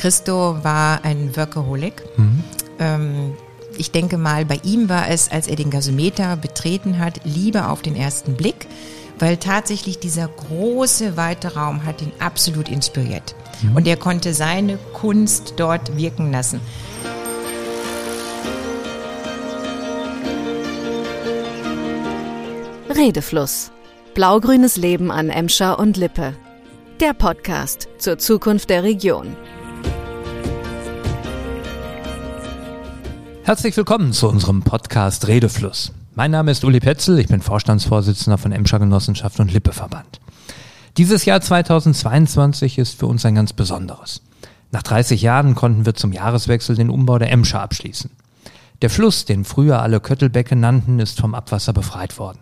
Christo war ein Workaholic. Mhm. Ähm, ich denke mal, bei ihm war es, als er den Gasometer betreten hat, Liebe auf den ersten Blick, weil tatsächlich dieser große, weite Raum hat ihn absolut inspiriert. Mhm. Und er konnte seine Kunst dort wirken lassen. Redefluss. Blaugrünes Leben an Emscher und Lippe. Der Podcast zur Zukunft der Region. Herzlich willkommen zu unserem Podcast Redefluss. Mein Name ist Uli Petzel, ich bin Vorstandsvorsitzender von Emscher Genossenschaft und Lippeverband. Dieses Jahr 2022 ist für uns ein ganz besonderes. Nach 30 Jahren konnten wir zum Jahreswechsel den Umbau der Emscher abschließen. Der Fluss, den früher alle Köttelbecke nannten, ist vom Abwasser befreit worden.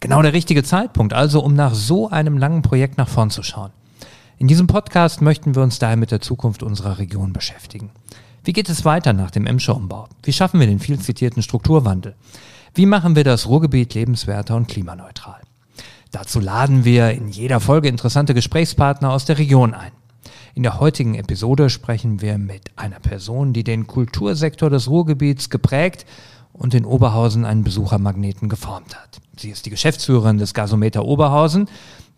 Genau der richtige Zeitpunkt, also um nach so einem langen Projekt nach vorn zu schauen. In diesem Podcast möchten wir uns daher mit der Zukunft unserer Region beschäftigen. Wie geht es weiter nach dem Emscher-Umbau? Wie schaffen wir den viel zitierten Strukturwandel? Wie machen wir das Ruhrgebiet lebenswerter und klimaneutral? Dazu laden wir in jeder Folge interessante Gesprächspartner aus der Region ein. In der heutigen Episode sprechen wir mit einer Person, die den Kultursektor des Ruhrgebiets geprägt und in Oberhausen einen Besuchermagneten geformt hat. Sie ist die Geschäftsführerin des Gasometer Oberhausen.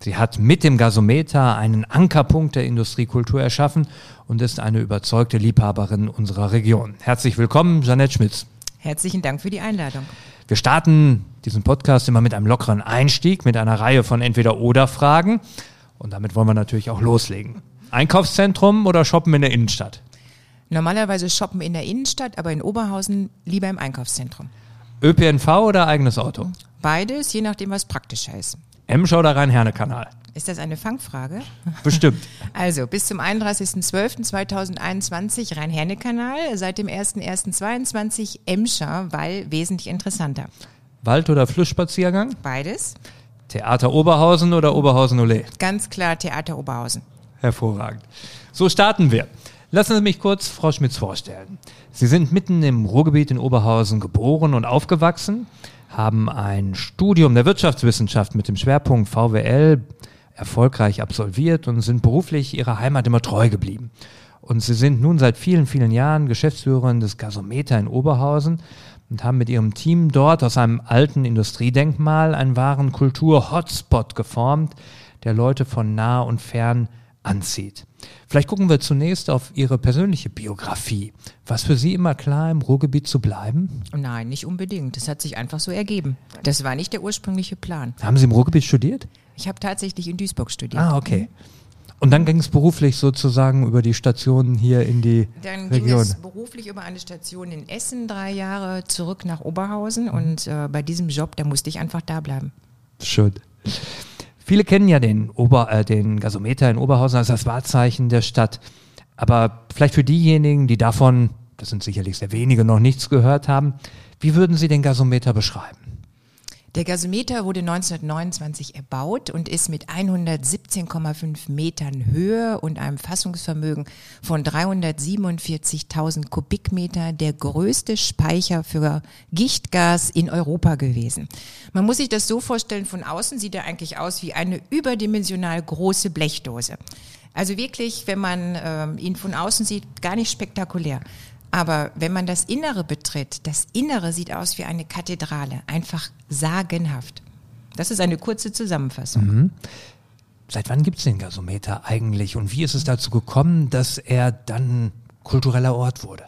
Sie hat mit dem Gasometer einen Ankerpunkt der Industriekultur erschaffen und ist eine überzeugte Liebhaberin unserer Region. Herzlich willkommen, Janette Schmitz. Herzlichen Dank für die Einladung. Wir starten diesen Podcast immer mit einem lockeren Einstieg, mit einer Reihe von Entweder-Oder-Fragen. Und damit wollen wir natürlich auch loslegen. Einkaufszentrum oder shoppen in der Innenstadt? Normalerweise shoppen in der Innenstadt, aber in Oberhausen lieber im Einkaufszentrum. ÖPNV oder eigenes Auto? Beides, je nachdem, was praktischer ist. Emscher oder Rhein-Herne-Kanal? Ist das eine Fangfrage? Bestimmt. Also bis zum 31.12.2021 Rhein-Herne-Kanal, seit dem 01.01.22 Emscher, weil wesentlich interessanter. Wald- oder Flussspaziergang? Beides. Theater Oberhausen oder Oberhausen-Ole? Ganz klar Theater Oberhausen. Hervorragend. So starten wir. Lassen Sie mich kurz Frau Schmitz vorstellen. Sie sind mitten im Ruhrgebiet in Oberhausen geboren und aufgewachsen, haben ein Studium der Wirtschaftswissenschaft mit dem Schwerpunkt VWL erfolgreich absolviert und sind beruflich ihrer Heimat immer treu geblieben. Und sie sind nun seit vielen, vielen Jahren Geschäftsführerin des Gasometer in Oberhausen und haben mit ihrem Team dort aus einem alten Industriedenkmal einen wahren Kultur-Hotspot geformt, der Leute von nah und fern anzieht. Vielleicht gucken wir zunächst auf Ihre persönliche Biografie. Was für Sie immer klar, im Ruhrgebiet zu bleiben? Nein, nicht unbedingt. Das hat sich einfach so ergeben. Das war nicht der ursprüngliche Plan. Haben Sie im Ruhrgebiet studiert? Ich habe tatsächlich in Duisburg studiert. Ah, okay. Und dann ging es beruflich sozusagen über die Stationen hier in die dann Region. Dann ging es beruflich über eine Station in Essen drei Jahre zurück nach Oberhausen und äh, bei diesem Job, da musste ich einfach da bleiben. Schön. Viele kennen ja den, Ober, äh, den Gasometer in Oberhausen als das Wahrzeichen der Stadt. Aber vielleicht für diejenigen, die davon, das sind sicherlich sehr wenige, noch nichts gehört haben, wie würden Sie den Gasometer beschreiben? Der Gasometer wurde 1929 erbaut und ist mit 117,5 Metern Höhe und einem Fassungsvermögen von 347.000 Kubikmeter der größte Speicher für Gichtgas in Europa gewesen. Man muss sich das so vorstellen, von außen sieht er eigentlich aus wie eine überdimensional große Blechdose. Also wirklich, wenn man ähm, ihn von außen sieht, gar nicht spektakulär. Aber wenn man das Innere betritt, das Innere sieht aus wie eine Kathedrale, einfach sagenhaft. Das ist eine kurze Zusammenfassung. Mhm. Seit wann gibt es den Gasometer eigentlich und wie ist es dazu gekommen, dass er dann kultureller Ort wurde?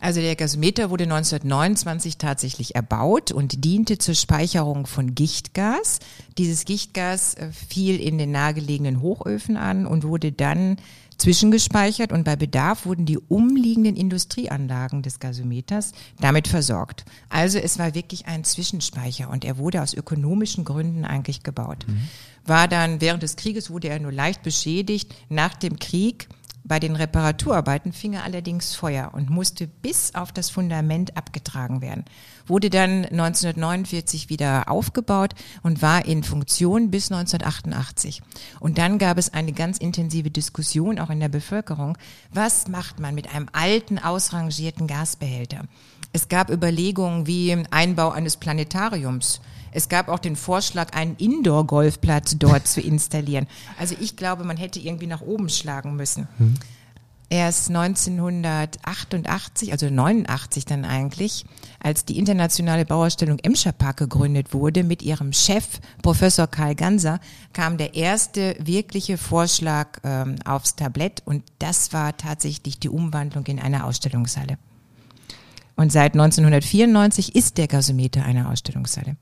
Also der Gasometer wurde 1929 tatsächlich erbaut und diente zur Speicherung von Gichtgas. Dieses Gichtgas äh, fiel in den nahegelegenen Hochöfen an und wurde dann zwischengespeichert und bei Bedarf wurden die umliegenden Industrieanlagen des Gasometers damit versorgt. Also es war wirklich ein Zwischenspeicher und er wurde aus ökonomischen Gründen eigentlich gebaut. Mhm. War dann während des Krieges wurde er nur leicht beschädigt. Nach dem Krieg bei den Reparaturarbeiten fing er allerdings Feuer und musste bis auf das Fundament abgetragen werden. Wurde dann 1949 wieder aufgebaut und war in Funktion bis 1988. Und dann gab es eine ganz intensive Diskussion auch in der Bevölkerung. Was macht man mit einem alten, ausrangierten Gasbehälter? Es gab Überlegungen wie Einbau eines Planetariums es gab auch den Vorschlag, einen Indoor-Golfplatz dort zu installieren. Also ich glaube, man hätte irgendwie nach oben schlagen müssen. Hm. Erst 1988, also 89 dann eigentlich, als die internationale Bauausstellung Emscher Park gegründet wurde, mit ihrem Chef, Professor Karl Ganser, kam der erste wirkliche Vorschlag ähm, aufs Tablett und das war tatsächlich die Umwandlung in eine Ausstellungshalle. Und seit 1994 ist der Gasometer eine Ausstellungshalle.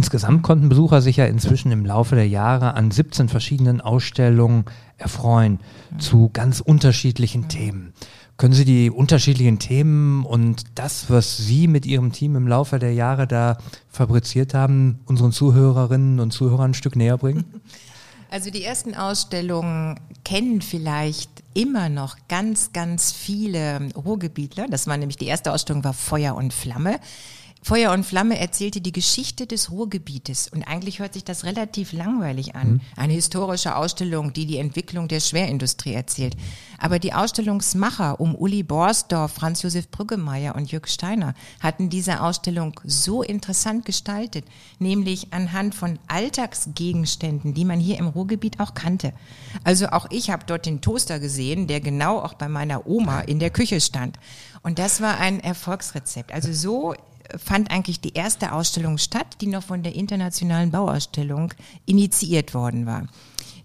Insgesamt konnten Besucher sich ja inzwischen im Laufe der Jahre an 17 verschiedenen Ausstellungen erfreuen zu ganz unterschiedlichen Themen. Können Sie die unterschiedlichen Themen und das, was Sie mit Ihrem Team im Laufe der Jahre da fabriziert haben, unseren Zuhörerinnen und Zuhörern ein Stück näher bringen? Also die ersten Ausstellungen kennen vielleicht immer noch ganz, ganz viele Ruhrgebietler. Das war nämlich die erste Ausstellung war Feuer und Flamme. Feuer und Flamme erzählte die Geschichte des Ruhrgebietes und eigentlich hört sich das relativ langweilig an. Mhm. Eine historische Ausstellung, die die Entwicklung der Schwerindustrie erzählt. Aber die Ausstellungsmacher um Uli Borsdorf, Franz Josef Brüggemeier und Jürg Steiner hatten diese Ausstellung so interessant gestaltet, nämlich anhand von Alltagsgegenständen, die man hier im Ruhrgebiet auch kannte. Also auch ich habe dort den Toaster gesehen, der genau auch bei meiner Oma in der Küche stand. Und das war ein Erfolgsrezept. Also so fand eigentlich die erste Ausstellung statt, die noch von der Internationalen Bauausstellung initiiert worden war.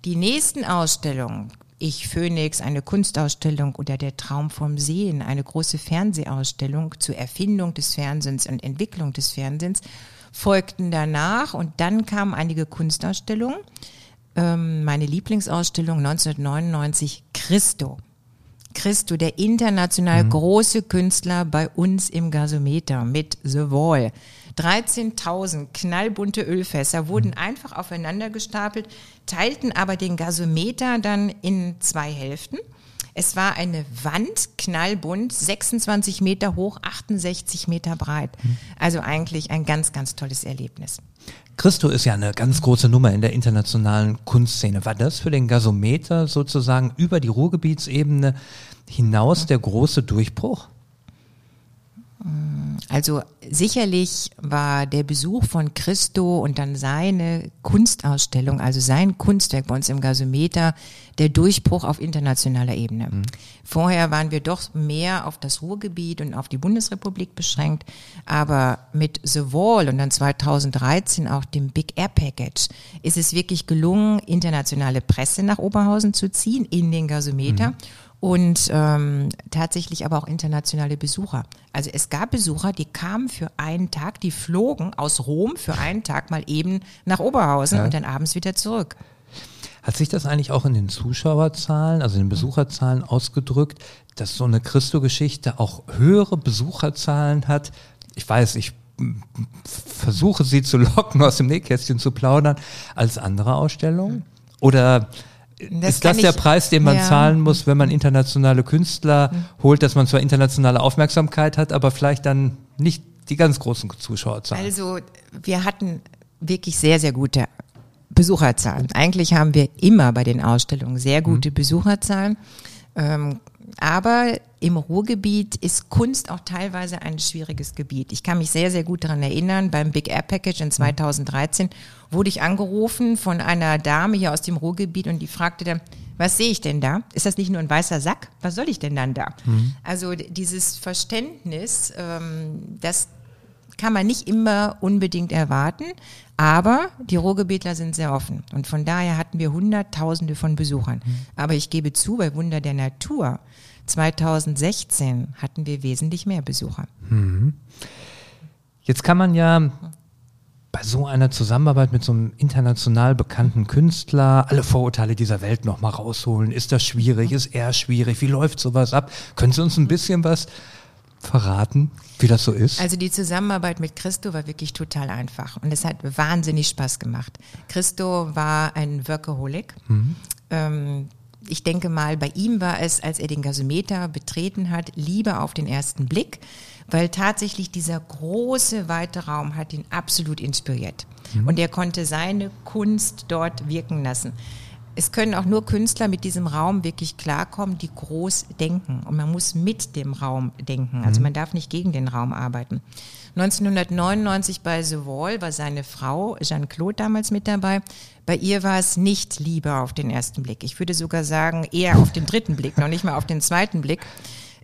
Die nächsten Ausstellungen, Ich Phoenix, eine Kunstausstellung oder Der Traum vom Sehen, eine große Fernsehausstellung zur Erfindung des Fernsehens und Entwicklung des Fernsehens, folgten danach und dann kamen einige Kunstausstellungen. Ähm, meine Lieblingsausstellung 1999, Christo. Christo, der international mhm. große Künstler bei uns im Gasometer mit The Wall. 13.000 knallbunte Ölfässer wurden mhm. einfach aufeinander gestapelt, teilten aber den Gasometer dann in zwei Hälften. Es war eine Wand, knallbunt, 26 Meter hoch, 68 Meter breit. Mhm. Also eigentlich ein ganz, ganz tolles Erlebnis. Christo ist ja eine ganz große Nummer in der internationalen Kunstszene. War das für den Gasometer sozusagen über die Ruhrgebietsebene hinaus der große Durchbruch? Also sicherlich war der Besuch von Christo und dann seine Kunstausstellung, also sein Kunstwerk bei uns im Gasometer, der Durchbruch auf internationaler Ebene. Mhm. Vorher waren wir doch mehr auf das Ruhrgebiet und auf die Bundesrepublik beschränkt, aber mit The Wall und dann 2013 auch dem Big Air Package ist es wirklich gelungen, internationale Presse nach Oberhausen zu ziehen in den Gasometer. Mhm und ähm, tatsächlich aber auch internationale Besucher. Also es gab Besucher, die kamen für einen Tag, die flogen aus Rom für einen Tag mal eben nach Oberhausen ja. und dann abends wieder zurück. Hat sich das eigentlich auch in den Zuschauerzahlen, also in den Besucherzahlen ausgedrückt, dass so eine Christo-Geschichte auch höhere Besucherzahlen hat? Ich weiß, ich versuche sie zu locken, aus dem Nähkästchen zu plaudern, als andere Ausstellungen? Oder das ist das der Preis, den man ja. zahlen muss, wenn man internationale Künstler mhm. holt, dass man zwar internationale Aufmerksamkeit hat, aber vielleicht dann nicht die ganz großen Zuschauerzahlen? Also wir hatten wirklich sehr, sehr gute Besucherzahlen. Eigentlich haben wir immer bei den Ausstellungen sehr gute mhm. Besucherzahlen. Ähm, aber im Ruhrgebiet ist Kunst auch teilweise ein schwieriges Gebiet. Ich kann mich sehr, sehr gut daran erinnern, beim Big Air Package in 2013 wurde ich angerufen von einer Dame hier aus dem Ruhrgebiet und die fragte dann, was sehe ich denn da? Ist das nicht nur ein weißer Sack? Was soll ich denn dann da? Mhm. Also dieses Verständnis, ähm, das kann man nicht immer unbedingt erwarten, aber die Ruhrgebietler sind sehr offen und von daher hatten wir Hunderttausende von Besuchern. Mhm. Aber ich gebe zu, bei Wunder der Natur 2016 hatten wir wesentlich mehr Besucher. Mhm. Jetzt kann man ja bei so einer Zusammenarbeit mit so einem international bekannten Künstler alle Vorurteile dieser Welt nochmal rausholen. Ist das schwierig? Ist er schwierig? Wie läuft sowas ab? Können Sie uns ein bisschen was verraten, wie das so ist? Also die Zusammenarbeit mit Christo war wirklich total einfach und es hat wahnsinnig Spaß gemacht. Christo war ein Workaholic. Mhm. Ähm, ich denke mal, bei ihm war es, als er den Gasometer betreten hat, Liebe auf den ersten Blick, weil tatsächlich dieser große, weite Raum hat ihn absolut inspiriert. Mhm. Und er konnte seine Kunst dort wirken lassen. Es können auch nur Künstler mit diesem Raum wirklich klarkommen, die groß denken. Und man muss mit dem Raum denken. Also mhm. man darf nicht gegen den Raum arbeiten. 1999 bei The Wall war seine Frau Jeanne-Claude damals mit dabei. Bei ihr war es nicht Liebe auf den ersten Blick. Ich würde sogar sagen, eher auf den dritten Blick, noch nicht mal auf den zweiten Blick.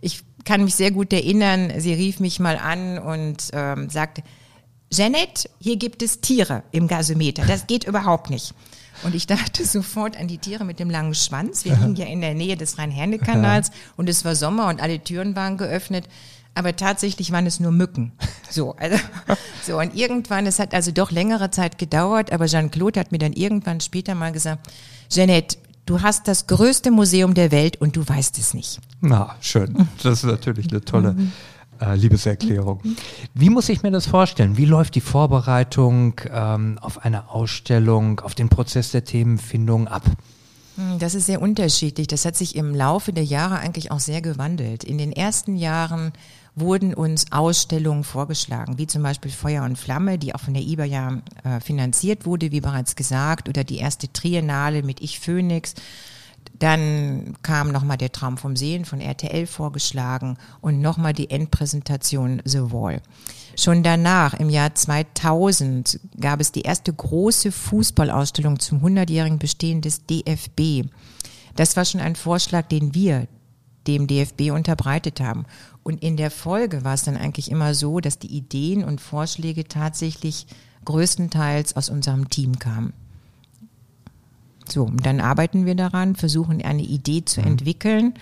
Ich kann mich sehr gut erinnern, sie rief mich mal an und ähm, sagte, Janet, hier gibt es Tiere im Gasometer. Das geht überhaupt nicht. Und ich dachte sofort an die Tiere mit dem langen Schwanz. Wir liegen ja in der Nähe des Rhein-Herne-Kanals und es war Sommer und alle Türen waren geöffnet. Aber tatsächlich waren es nur Mücken. So, also, so. Und irgendwann, es hat also doch längere Zeit gedauert, aber Jean-Claude hat mir dann irgendwann später mal gesagt, Jeanette, du hast das größte Museum der Welt und du weißt es nicht. Na, schön. Das ist natürlich eine tolle äh, Liebeserklärung. Wie muss ich mir das vorstellen? Wie läuft die Vorbereitung ähm, auf eine Ausstellung, auf den Prozess der Themenfindung ab? Hm, das ist sehr unterschiedlich. Das hat sich im Laufe der Jahre eigentlich auch sehr gewandelt. In den ersten Jahren wurden uns Ausstellungen vorgeschlagen, wie zum Beispiel Feuer und Flamme, die auch von der IBA ja äh, finanziert wurde, wie bereits gesagt, oder die erste Triennale mit Ich Phoenix dann kam nochmal der Traum vom Sehen von RTL vorgeschlagen und nochmal die Endpräsentation The Wall. Schon danach, im Jahr 2000, gab es die erste große Fußballausstellung zum 100-jährigen Bestehen des DFB. Das war schon ein Vorschlag, den wir dem DFB unterbreitet haben. Und in der Folge war es dann eigentlich immer so, dass die Ideen und Vorschläge tatsächlich größtenteils aus unserem Team kamen. So, dann arbeiten wir daran, versuchen eine Idee zu mhm. entwickeln,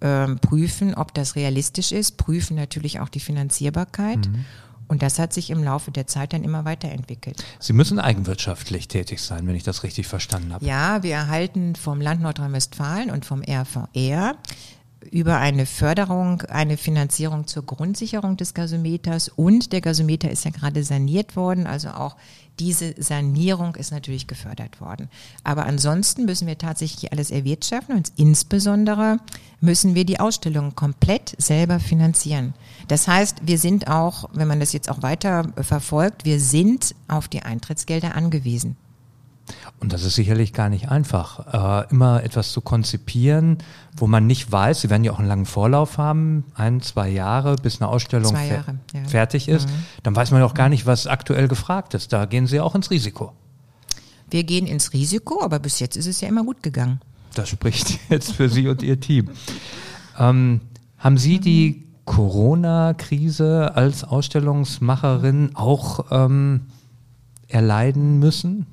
ähm, prüfen, ob das realistisch ist, prüfen natürlich auch die Finanzierbarkeit. Mhm. Und das hat sich im Laufe der Zeit dann immer weiterentwickelt. Sie müssen eigenwirtschaftlich tätig sein, wenn ich das richtig verstanden habe. Ja, wir erhalten vom Land Nordrhein-Westfalen und vom RVR über eine Förderung, eine Finanzierung zur Grundsicherung des Gasometers und der Gasometer ist ja gerade saniert worden, also auch diese Sanierung ist natürlich gefördert worden. Aber ansonsten müssen wir tatsächlich alles erwirtschaften und insbesondere müssen wir die Ausstellung komplett selber finanzieren. Das heißt, wir sind auch, wenn man das jetzt auch weiter verfolgt, wir sind auf die Eintrittsgelder angewiesen. Und das ist sicherlich gar nicht einfach, äh, immer etwas zu konzipieren, wo man nicht weiß, Sie werden ja auch einen langen Vorlauf haben, ein, zwei Jahre, bis eine Ausstellung Jahre, fer ja. fertig ist. Mhm. Dann weiß man ja auch gar nicht, was aktuell gefragt ist. Da gehen Sie auch ins Risiko. Wir gehen ins Risiko, aber bis jetzt ist es ja immer gut gegangen. Das spricht jetzt für Sie und Ihr Team. Ähm, haben Sie die Corona-Krise als Ausstellungsmacherin auch ähm, erleiden müssen?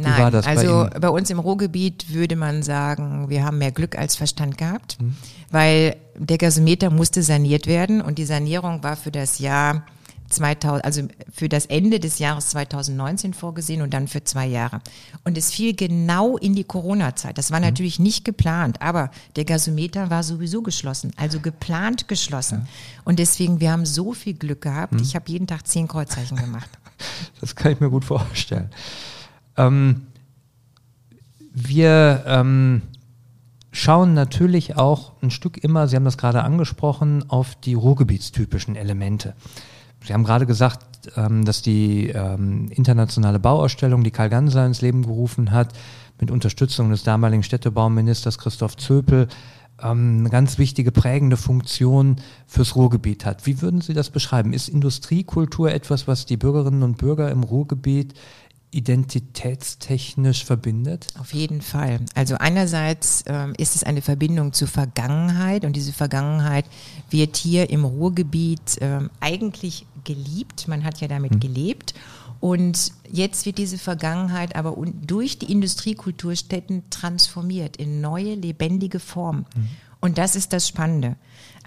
Nein, also bei, bei, uns im Ruhrgebiet würde man sagen, wir haben mehr Glück als Verstand gehabt, hm. weil der Gasometer musste saniert werden und die Sanierung war für das Jahr 2000, also für das Ende des Jahres 2019 vorgesehen und dann für zwei Jahre. Und es fiel genau in die Corona-Zeit. Das war hm. natürlich nicht geplant, aber der Gasometer war sowieso geschlossen, also geplant geschlossen. Ja. Und deswegen, wir haben so viel Glück gehabt. Hm. Ich habe jeden Tag zehn Kreuzzeichen gemacht. Das kann ich mir gut vorstellen. Ähm, wir ähm, schauen natürlich auch ein Stück immer, Sie haben das gerade angesprochen, auf die Ruhrgebietstypischen Elemente. Sie haben gerade gesagt, ähm, dass die ähm, internationale Bauausstellung, die Karl Ganser ins Leben gerufen hat, mit Unterstützung des damaligen Städtebauministers Christoph Zöpel, ähm, eine ganz wichtige prägende Funktion fürs Ruhrgebiet hat. Wie würden Sie das beschreiben? Ist Industriekultur etwas, was die Bürgerinnen und Bürger im Ruhrgebiet identitätstechnisch verbindet? Auf jeden Fall. Also einerseits ähm, ist es eine Verbindung zur Vergangenheit und diese Vergangenheit wird hier im Ruhrgebiet ähm, eigentlich geliebt. Man hat ja damit hm. gelebt. Und jetzt wird diese Vergangenheit aber durch die Industriekulturstätten transformiert in neue, lebendige Formen. Hm. Und das ist das Spannende.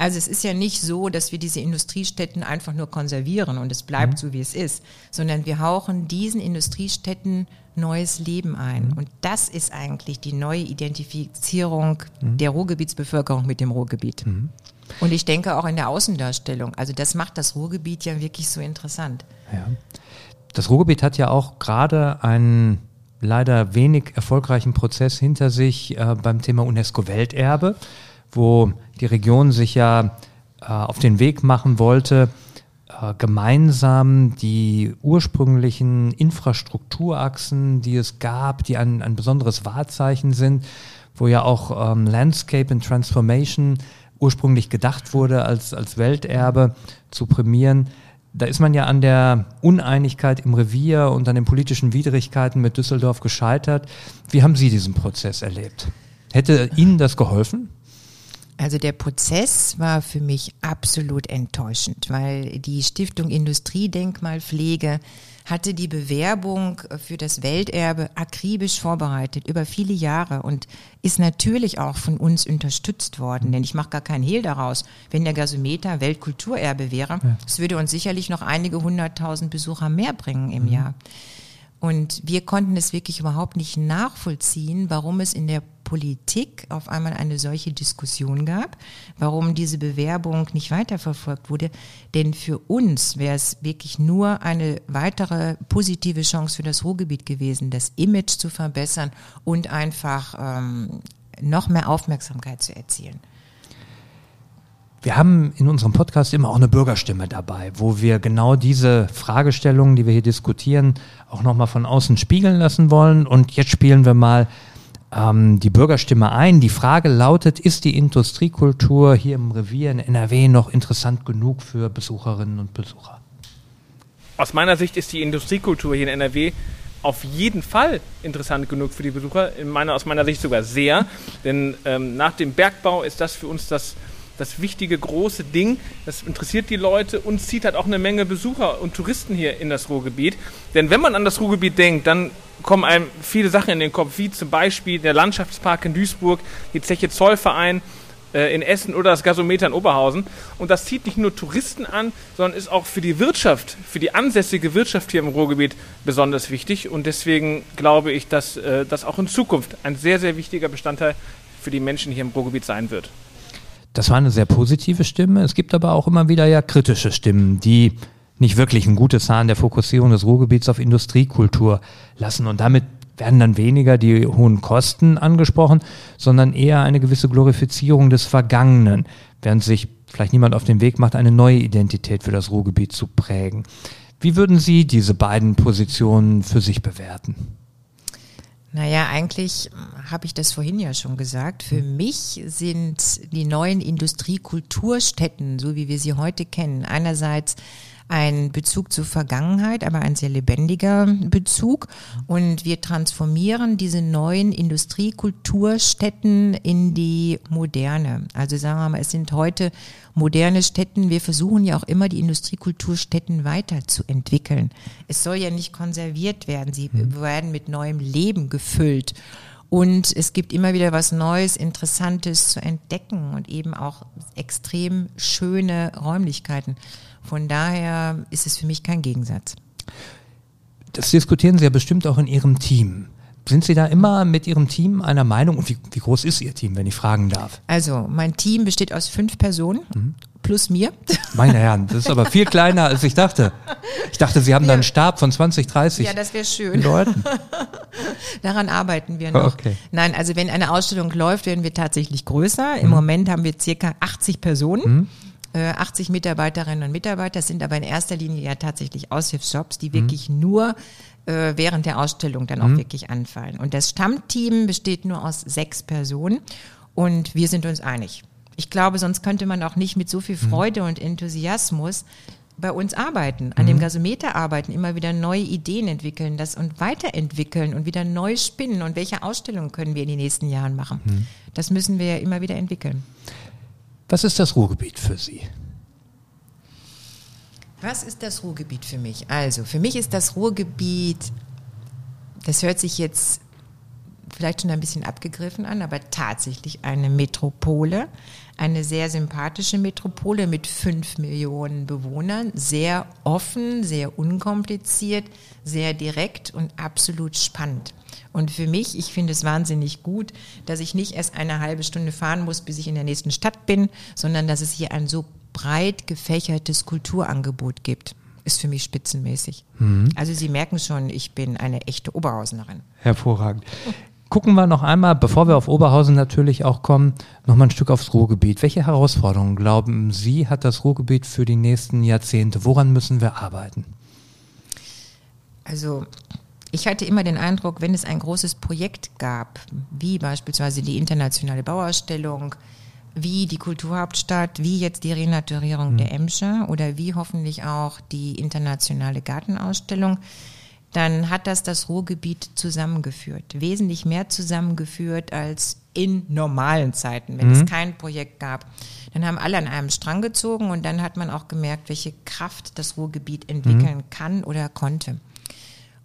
Also es ist ja nicht so, dass wir diese Industriestätten einfach nur konservieren und es bleibt mhm. so, wie es ist, sondern wir hauchen diesen Industriestätten neues Leben ein. Mhm. Und das ist eigentlich die neue Identifizierung mhm. der Ruhrgebietsbevölkerung mit dem Ruhrgebiet. Mhm. Und ich denke auch in der Außendarstellung. Also das macht das Ruhrgebiet ja wirklich so interessant. Ja. Das Ruhrgebiet hat ja auch gerade einen leider wenig erfolgreichen Prozess hinter sich äh, beim Thema UNESCO-Welterbe wo die Region sich ja äh, auf den Weg machen wollte, äh, gemeinsam die ursprünglichen Infrastrukturachsen, die es gab, die ein, ein besonderes Wahrzeichen sind, wo ja auch ähm, Landscape and Transformation ursprünglich gedacht wurde als, als Welterbe zu prämieren, Da ist man ja an der Uneinigkeit im Revier und an den politischen Widrigkeiten mit Düsseldorf gescheitert. Wie haben Sie diesen Prozess erlebt? Hätte Ihnen das geholfen? Also der Prozess war für mich absolut enttäuschend, weil die Stiftung Industriedenkmalpflege hatte die Bewerbung für das Welterbe akribisch vorbereitet über viele Jahre und ist natürlich auch von uns unterstützt worden. Denn ich mache gar keinen Hehl daraus. Wenn der Gasometer Weltkulturerbe wäre, es ja. würde uns sicherlich noch einige hunderttausend Besucher mehr bringen im mhm. Jahr. Und wir konnten es wirklich überhaupt nicht nachvollziehen, warum es in der Politik auf einmal eine solche Diskussion gab, warum diese Bewerbung nicht weiterverfolgt wurde. Denn für uns wäre es wirklich nur eine weitere positive Chance für das Ruhrgebiet gewesen, das Image zu verbessern und einfach ähm, noch mehr Aufmerksamkeit zu erzielen. Wir haben in unserem Podcast immer auch eine Bürgerstimme dabei, wo wir genau diese Fragestellungen, die wir hier diskutieren, auch nochmal von außen spiegeln lassen wollen. Und jetzt spielen wir mal ähm, die Bürgerstimme ein. Die Frage lautet, ist die Industriekultur hier im Revier in NRW noch interessant genug für Besucherinnen und Besucher? Aus meiner Sicht ist die Industriekultur hier in NRW auf jeden Fall interessant genug für die Besucher. In meiner, aus meiner Sicht sogar sehr. Denn ähm, nach dem Bergbau ist das für uns das das wichtige große Ding. Das interessiert die Leute und zieht halt auch eine Menge Besucher und Touristen hier in das Ruhrgebiet. Denn wenn man an das Ruhrgebiet denkt, dann kommen einem viele Sachen in den Kopf, wie zum Beispiel der Landschaftspark in Duisburg, die Zeche Zollverein äh, in Essen oder das Gasometer in Oberhausen. Und das zieht nicht nur Touristen an, sondern ist auch für die Wirtschaft, für die ansässige Wirtschaft hier im Ruhrgebiet besonders wichtig. Und deswegen glaube ich, dass äh, das auch in Zukunft ein sehr, sehr wichtiger Bestandteil für die Menschen hier im Ruhrgebiet sein wird. Das war eine sehr positive Stimme. Es gibt aber auch immer wieder ja kritische Stimmen, die nicht wirklich ein gutes Haar der Fokussierung des Ruhrgebiets auf Industriekultur lassen. Und damit werden dann weniger die hohen Kosten angesprochen, sondern eher eine gewisse Glorifizierung des Vergangenen, während sich vielleicht niemand auf den Weg macht, eine neue Identität für das Ruhrgebiet zu prägen. Wie würden Sie diese beiden Positionen für sich bewerten? Naja, eigentlich habe ich das vorhin ja schon gesagt. Für mich sind die neuen Industriekulturstätten, so wie wir sie heute kennen, einerseits ein Bezug zur Vergangenheit, aber ein sehr lebendiger Bezug. Und wir transformieren diese neuen Industriekulturstätten in die moderne. Also sagen wir mal, es sind heute moderne Städten. Wir versuchen ja auch immer die Industriekulturstätten weiterzuentwickeln. Es soll ja nicht konserviert werden. Sie mhm. werden mit neuem Leben gefüllt. Und es gibt immer wieder was Neues, Interessantes zu entdecken und eben auch extrem schöne Räumlichkeiten. Von daher ist es für mich kein Gegensatz. Das diskutieren Sie ja bestimmt auch in Ihrem Team. Sind Sie da immer mit Ihrem Team einer Meinung? Und wie, wie groß ist Ihr Team, wenn ich fragen darf? Also, mein Team besteht aus fünf Personen. Mhm. Plus mir. Meine Herren, das ist aber viel kleiner, als ich dachte. Ich dachte, Sie haben ja. da einen Stab von 20, 30 Ja, das wäre schön. Leuten. Daran arbeiten wir noch. Okay. Nein, also wenn eine Ausstellung läuft, werden wir tatsächlich größer. Im mhm. Moment haben wir circa 80 Personen. Mhm. 80 äh, Mitarbeiterinnen und Mitarbeiter sind aber in erster Linie ja tatsächlich Aushilfsjobs, die mhm. wirklich nur äh, während der Ausstellung dann auch mhm. wirklich anfallen. Und das Stammteam besteht nur aus sechs Personen und wir sind uns einig. Ich glaube, sonst könnte man auch nicht mit so viel mhm. Freude mhm. und Enthusiasmus bei uns arbeiten, an mhm. dem Gasometer arbeiten, immer wieder neue Ideen entwickeln, das und weiterentwickeln und wieder neu spinnen und welche Ausstellungen können wir in den nächsten Jahren machen. Mhm. Das müssen wir ja immer wieder entwickeln. Was ist das Ruhrgebiet für Sie? Was ist das Ruhrgebiet für mich? Also, für mich ist das Ruhrgebiet, das hört sich jetzt vielleicht schon ein bisschen abgegriffen an, aber tatsächlich eine Metropole, eine sehr sympathische Metropole mit fünf Millionen Bewohnern, sehr offen, sehr unkompliziert, sehr direkt und absolut spannend. Und für mich, ich finde es wahnsinnig gut, dass ich nicht erst eine halbe Stunde fahren muss, bis ich in der nächsten Stadt bin, sondern dass es hier ein so breit gefächertes Kulturangebot gibt. Ist für mich spitzenmäßig. Mhm. Also Sie merken schon, ich bin eine echte Oberhausenerin. Hervorragend. Gucken wir noch einmal, bevor wir auf Oberhausen natürlich auch kommen, noch mal ein Stück aufs Ruhrgebiet. Welche Herausforderungen, glauben Sie, hat das Ruhrgebiet für die nächsten Jahrzehnte? Woran müssen wir arbeiten? Also ich hatte immer den Eindruck, wenn es ein großes Projekt gab, wie beispielsweise die internationale Bauausstellung, wie die Kulturhauptstadt, wie jetzt die Renaturierung mhm. der Emscher oder wie hoffentlich auch die internationale Gartenausstellung, dann hat das das Ruhrgebiet zusammengeführt. Wesentlich mehr zusammengeführt als in normalen Zeiten, wenn mhm. es kein Projekt gab. Dann haben alle an einem Strang gezogen und dann hat man auch gemerkt, welche Kraft das Ruhrgebiet entwickeln mhm. kann oder konnte.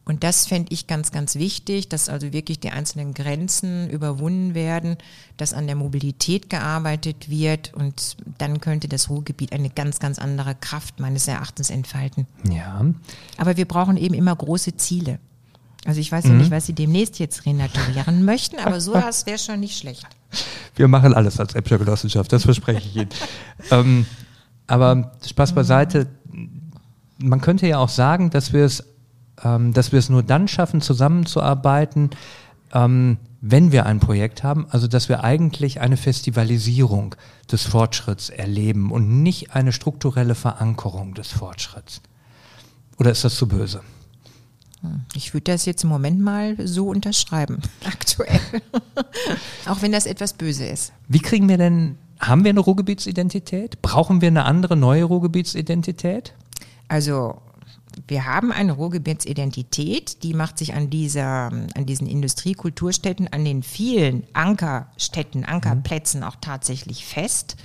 Und das fände ich ganz, ganz wichtig, dass also wirklich die einzelnen Grenzen überwunden werden, dass an der Mobilität gearbeitet wird und dann könnte das Ruhrgebiet eine ganz, ganz andere Kraft meines Erachtens entfalten. Ja. Aber wir brauchen eben immer große Ziele. Also ich weiß ja mhm. nicht, was Sie demnächst jetzt renaturieren möchten, aber so das wäre schon nicht schlecht. Wir machen alles als Äpfel Genossenschaft, das verspreche ich Ihnen. ähm, aber Spaß beiseite, man könnte ja auch sagen, dass wir es ähm, dass wir es nur dann schaffen, zusammenzuarbeiten, ähm, wenn wir ein Projekt haben, also dass wir eigentlich eine Festivalisierung des Fortschritts erleben und nicht eine strukturelle Verankerung des Fortschritts. Oder ist das zu böse? Hm, ich würde das jetzt im Moment mal so unterschreiben, aktuell. Auch wenn das etwas böse ist. Wie kriegen wir denn, haben wir eine Ruhrgebietsidentität? Brauchen wir eine andere neue Ruhrgebietsidentität? Also wir haben eine Ruhrgebietsidentität, die macht sich an dieser, an diesen Industriekulturstätten, an den vielen Ankerstädten, Ankerplätzen auch tatsächlich fest.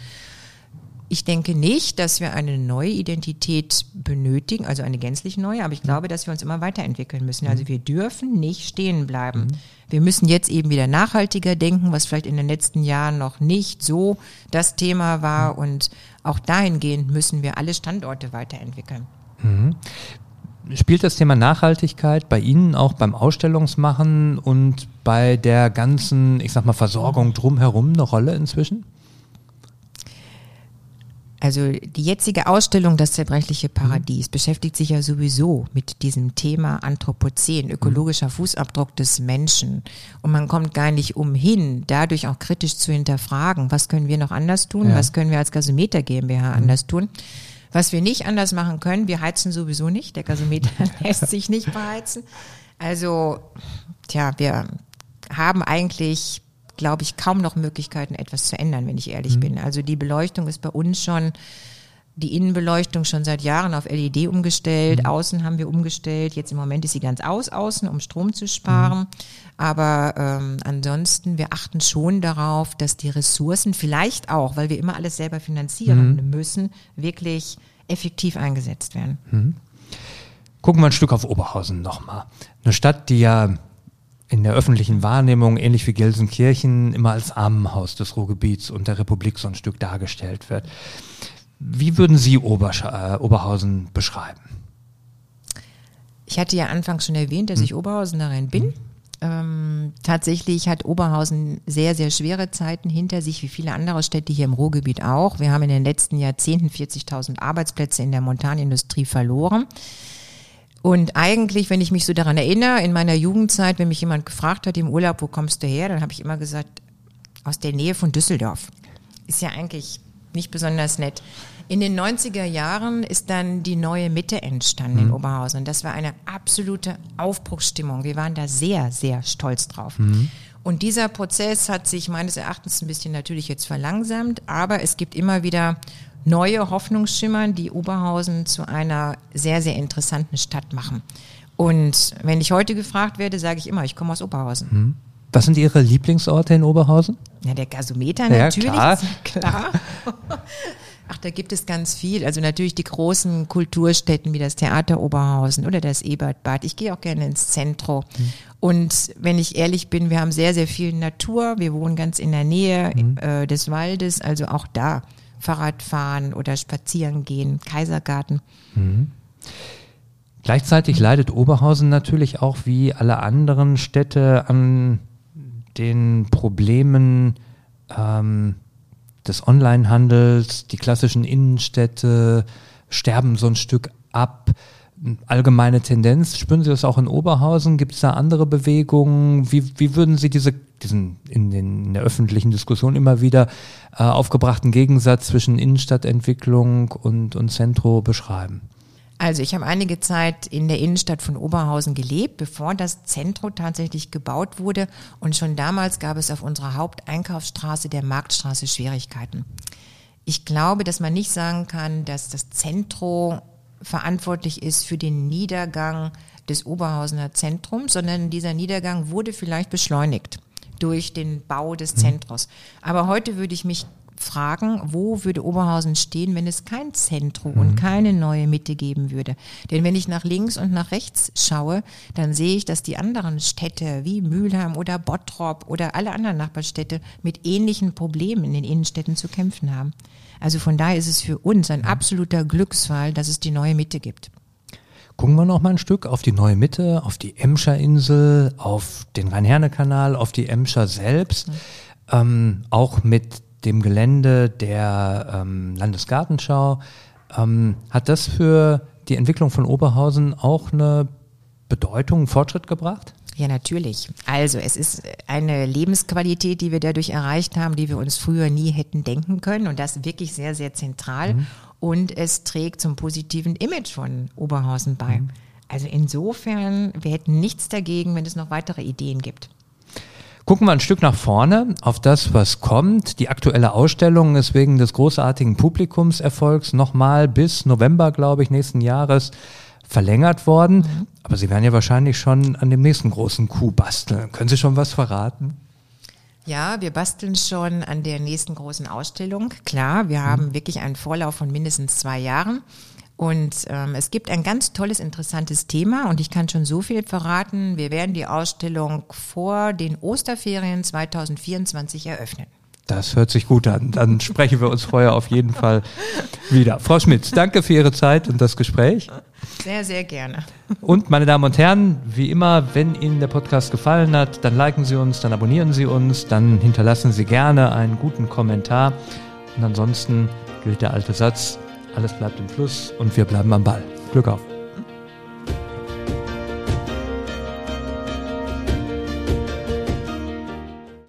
Ich denke nicht, dass wir eine neue Identität benötigen, also eine gänzlich neue, aber ich glaube, dass wir uns immer weiterentwickeln müssen. Also wir dürfen nicht stehen bleiben. Wir müssen jetzt eben wieder nachhaltiger denken, was vielleicht in den letzten Jahren noch nicht so das Thema war. Und auch dahingehend müssen wir alle Standorte weiterentwickeln. Mhm. Spielt das Thema Nachhaltigkeit bei Ihnen auch beim Ausstellungsmachen und bei der ganzen, ich sag mal, Versorgung drumherum eine Rolle inzwischen? Also die jetzige Ausstellung Das zerbrechliche Paradies mhm. beschäftigt sich ja sowieso mit diesem Thema Anthropozän, ökologischer mhm. Fußabdruck des Menschen. Und man kommt gar nicht umhin, dadurch auch kritisch zu hinterfragen, was können wir noch anders tun, ja. was können wir als Gasometer GmbH mhm. anders tun. Was wir nicht anders machen können, wir heizen sowieso nicht. Der Gasometer lässt sich nicht beheizen. Also, tja, wir haben eigentlich, glaube ich, kaum noch Möglichkeiten, etwas zu ändern, wenn ich ehrlich mhm. bin. Also die Beleuchtung ist bei uns schon die Innenbeleuchtung schon seit Jahren auf LED umgestellt, mhm. außen haben wir umgestellt, jetzt im Moment ist sie ganz aus außen, um Strom zu sparen. Mhm. Aber ähm, ansonsten, wir achten schon darauf, dass die Ressourcen vielleicht auch, weil wir immer alles selber finanzieren mhm. müssen, wirklich effektiv eingesetzt werden. Mhm. Gucken wir ein Stück auf Oberhausen nochmal. Eine Stadt, die ja in der öffentlichen Wahrnehmung, ähnlich wie Gelsenkirchen, immer als Armenhaus des Ruhrgebiets und der Republik so ein Stück dargestellt wird. Wie würden Sie Obersch äh, Oberhausen beschreiben? Ich hatte ja anfangs schon erwähnt, dass hm. ich Oberhausenerin bin. Hm. Ähm, tatsächlich hat Oberhausen sehr, sehr schwere Zeiten hinter sich, wie viele andere Städte hier im Ruhrgebiet auch. Wir haben in den letzten Jahrzehnten 40.000 Arbeitsplätze in der Montanindustrie verloren. Und eigentlich, wenn ich mich so daran erinnere, in meiner Jugendzeit, wenn mich jemand gefragt hat im Urlaub, wo kommst du her, dann habe ich immer gesagt, aus der Nähe von Düsseldorf. Ist ja eigentlich nicht besonders nett. In den 90er Jahren ist dann die neue Mitte entstanden mhm. in Oberhausen. Und das war eine absolute Aufbruchsstimmung. Wir waren da sehr, sehr stolz drauf. Mhm. Und dieser Prozess hat sich meines Erachtens ein bisschen natürlich jetzt verlangsamt, aber es gibt immer wieder neue Hoffnungsschimmern, die Oberhausen zu einer sehr, sehr interessanten Stadt machen. Und wenn ich heute gefragt werde, sage ich immer, ich komme aus Oberhausen. Mhm. Was sind Ihre Lieblingsorte in Oberhausen? Ja, der Gasometer natürlich, ja, klar. klar. Ach, da gibt es ganz viel. Also natürlich die großen Kulturstätten wie das Theater Oberhausen oder das Ebertbad. Ich gehe auch gerne ins Zentrum. Mhm. Und wenn ich ehrlich bin, wir haben sehr, sehr viel Natur. Wir wohnen ganz in der Nähe mhm. äh, des Waldes. Also auch da Fahrradfahren oder spazieren gehen, Kaisergarten. Mhm. Gleichzeitig leidet Oberhausen natürlich auch wie alle anderen Städte an den Problemen ähm, des Onlinehandels, die klassischen Innenstädte sterben so ein Stück ab. Allgemeine Tendenz, spüren Sie das auch in Oberhausen? Gibt es da andere Bewegungen? Wie, wie würden Sie diese, diesen in, den, in der öffentlichen Diskussion immer wieder äh, aufgebrachten Gegensatz zwischen Innenstadtentwicklung und, und Zentro beschreiben? Also ich habe einige Zeit in der Innenstadt von Oberhausen gelebt, bevor das Zentrum tatsächlich gebaut wurde. Und schon damals gab es auf unserer Haupteinkaufsstraße, der Marktstraße, Schwierigkeiten. Ich glaube, dass man nicht sagen kann, dass das Zentrum verantwortlich ist für den Niedergang des Oberhausener Zentrums, sondern dieser Niedergang wurde vielleicht beschleunigt durch den Bau des mhm. Zentrums. Aber heute würde ich mich fragen, wo würde Oberhausen stehen, wenn es kein Zentrum mhm. und keine neue Mitte geben würde. Denn wenn ich nach links und nach rechts schaue, dann sehe ich, dass die anderen Städte wie Mülheim oder Bottrop oder alle anderen Nachbarstädte mit ähnlichen Problemen in den Innenstädten zu kämpfen haben. Also von daher ist es für uns ein mhm. absoluter Glücksfall, dass es die neue Mitte gibt. Gucken wir noch mal ein Stück auf die neue Mitte, auf die Emscher Insel, auf den Rhein-Herne-Kanal, auf die Emscher selbst, mhm. ähm, auch mit dem Gelände der ähm, Landesgartenschau. Ähm, hat das für die Entwicklung von Oberhausen auch eine Bedeutung, einen Fortschritt gebracht? Ja, natürlich. Also es ist eine Lebensqualität, die wir dadurch erreicht haben, die wir uns früher nie hätten denken können und das wirklich sehr, sehr zentral. Mhm. Und es trägt zum positiven Image von Oberhausen bei. Mhm. Also insofern, wir hätten nichts dagegen, wenn es noch weitere Ideen gibt. Gucken wir ein Stück nach vorne auf das, was kommt. Die aktuelle Ausstellung ist wegen des großartigen Publikumserfolgs nochmal bis November, glaube ich, nächsten Jahres verlängert worden. Mhm. Aber Sie werden ja wahrscheinlich schon an dem nächsten großen Coup basteln. Können Sie schon was verraten? Ja, wir basteln schon an der nächsten großen Ausstellung. Klar, wir mhm. haben wirklich einen Vorlauf von mindestens zwei Jahren. Und ähm, es gibt ein ganz tolles, interessantes Thema und ich kann schon so viel verraten. Wir werden die Ausstellung vor den Osterferien 2024 eröffnen. Das hört sich gut an. Dann sprechen wir uns vorher auf jeden Fall wieder. Frau Schmitz, danke für Ihre Zeit und das Gespräch. Sehr, sehr gerne. Und meine Damen und Herren, wie immer, wenn Ihnen der Podcast gefallen hat, dann liken Sie uns, dann abonnieren Sie uns, dann hinterlassen Sie gerne einen guten Kommentar. Und ansonsten gilt der alte Satz, alles bleibt im Fluss und wir bleiben am Ball. Glück auf!